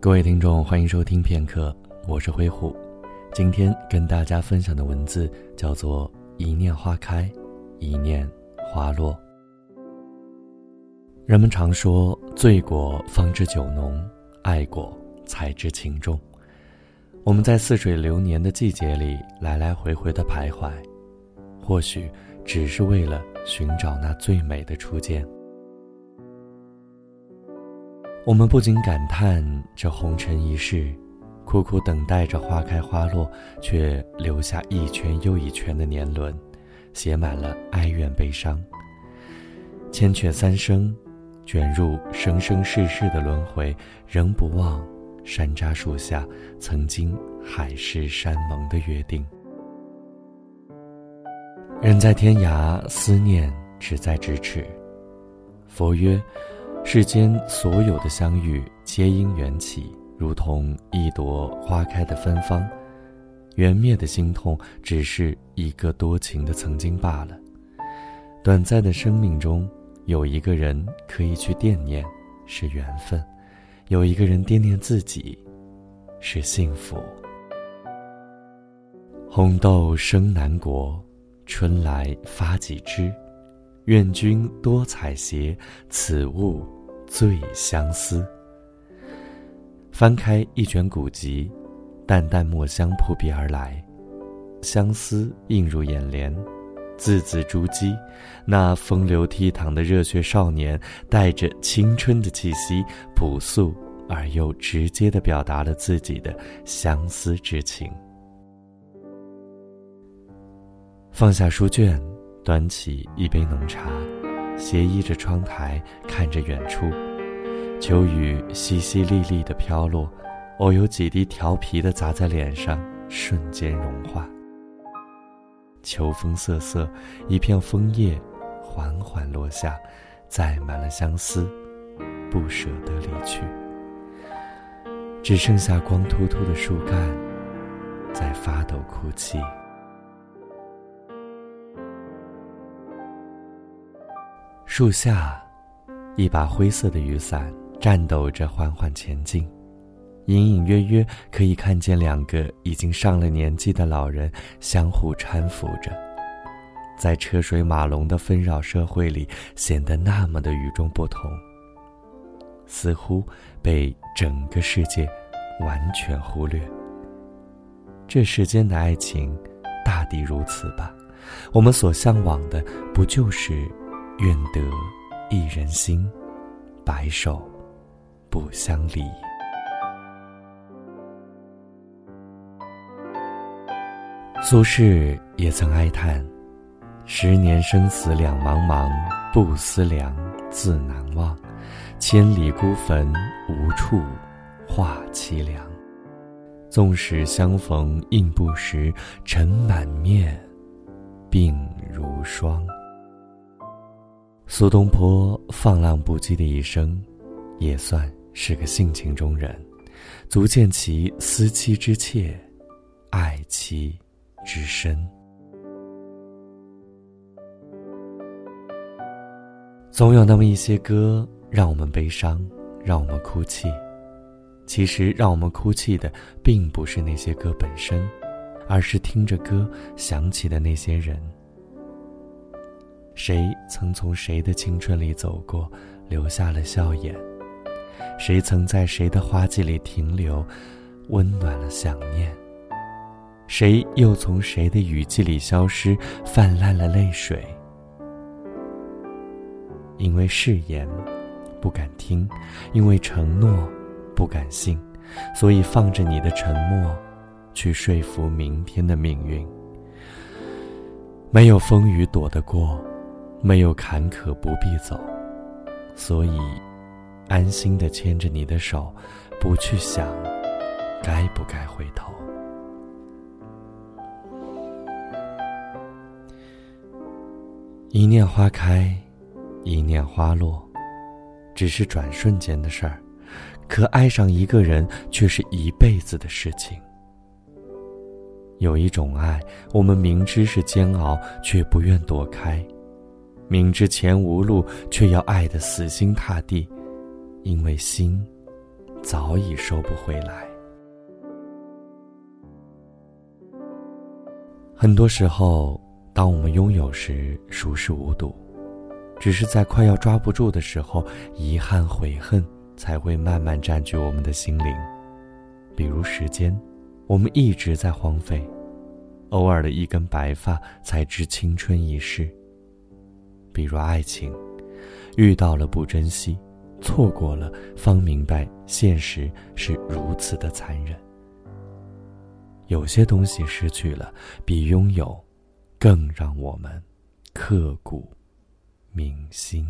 各位听众，欢迎收听片刻，我是灰虎。今天跟大家分享的文字叫做“一念花开，一念花落”。人们常说“醉过方知酒浓，爱过才知情重”。我们在似水流年的季节里来来回回的徘徊，或许只是为了寻找那最美的初见。我们不禁感叹，这红尘一世，苦苦等待着花开花落，却留下一圈又一圈的年轮，写满了哀怨悲伤。千阙三生，卷入生生世世的轮回，仍不忘山楂树下曾经海誓山盟的约定。人在天涯，思念只在咫尺。佛曰。世间所有的相遇，皆因缘起，如同一朵花开的芬芳；缘灭的心痛，只是一个多情的曾经罢了。短暂的生命中，有一个人可以去惦念，是缘分；有一个人惦念自己，是幸福。红豆生南国，春来发几枝。愿君多采撷，此物。最相思。翻开一卷古籍，淡淡墨香扑鼻而来，相思映入眼帘，字字珠玑。那风流倜傥的热血少年，带着青春的气息，朴素而又直接的表达了自己的相思之情。放下书卷，端起一杯浓茶。斜倚着窗台，看着远处，秋雨淅淅沥沥的飘落，偶有几滴调皮的砸在脸上，瞬间融化。秋风瑟瑟，一片枫叶缓缓落下，载满了相思，不舍得离去。只剩下光秃秃的树干，在发抖哭泣。树下，一把灰色的雨伞颤抖着缓缓前进，隐隐约约可以看见两个已经上了年纪的老人相互搀扶着，在车水马龙的纷扰社会里显得那么的与众不同，似乎被整个世界完全忽略。这世间的爱情，大抵如此吧。我们所向往的，不就是？愿得一人心，白首不相离。苏轼也曾哀叹：“十年生死两茫茫，不思量，自难忘。千里孤坟，无处话凄凉。纵使相逢应不识，尘满面，鬓如霜。”苏东坡放浪不羁的一生，也算是个性情中人，足见其思妻之切，爱妻之深。总有那么一些歌，让我们悲伤，让我们哭泣。其实，让我们哭泣的，并不是那些歌本身，而是听着歌想起的那些人。谁曾从谁的青春里走过，留下了笑颜？谁曾在谁的花季里停留，温暖了想念？谁又从谁的雨季里消失，泛滥了泪水？因为誓言不敢听，因为承诺不敢信，所以放着你的沉默，去说服明天的命运。没有风雨躲得过。没有坎坷不必走，所以安心的牵着你的手，不去想该不该回头。一念花开，一念花落，只是转瞬间的事儿，可爱上一个人却是一辈子的事情。有一种爱，我们明知是煎熬，却不愿躲开。明知前无路，却要爱得死心塌地，因为心早已收不回来。很多时候，当我们拥有时，熟视无睹。只是在快要抓不住的时候，遗憾、悔恨才会慢慢占据我们的心灵。比如时间，我们一直在荒废；偶尔的一根白发，才知青春已逝。比如爱情，遇到了不珍惜，错过了方明白现实是如此的残忍。有些东西失去了，比拥有更让我们刻骨。铭心。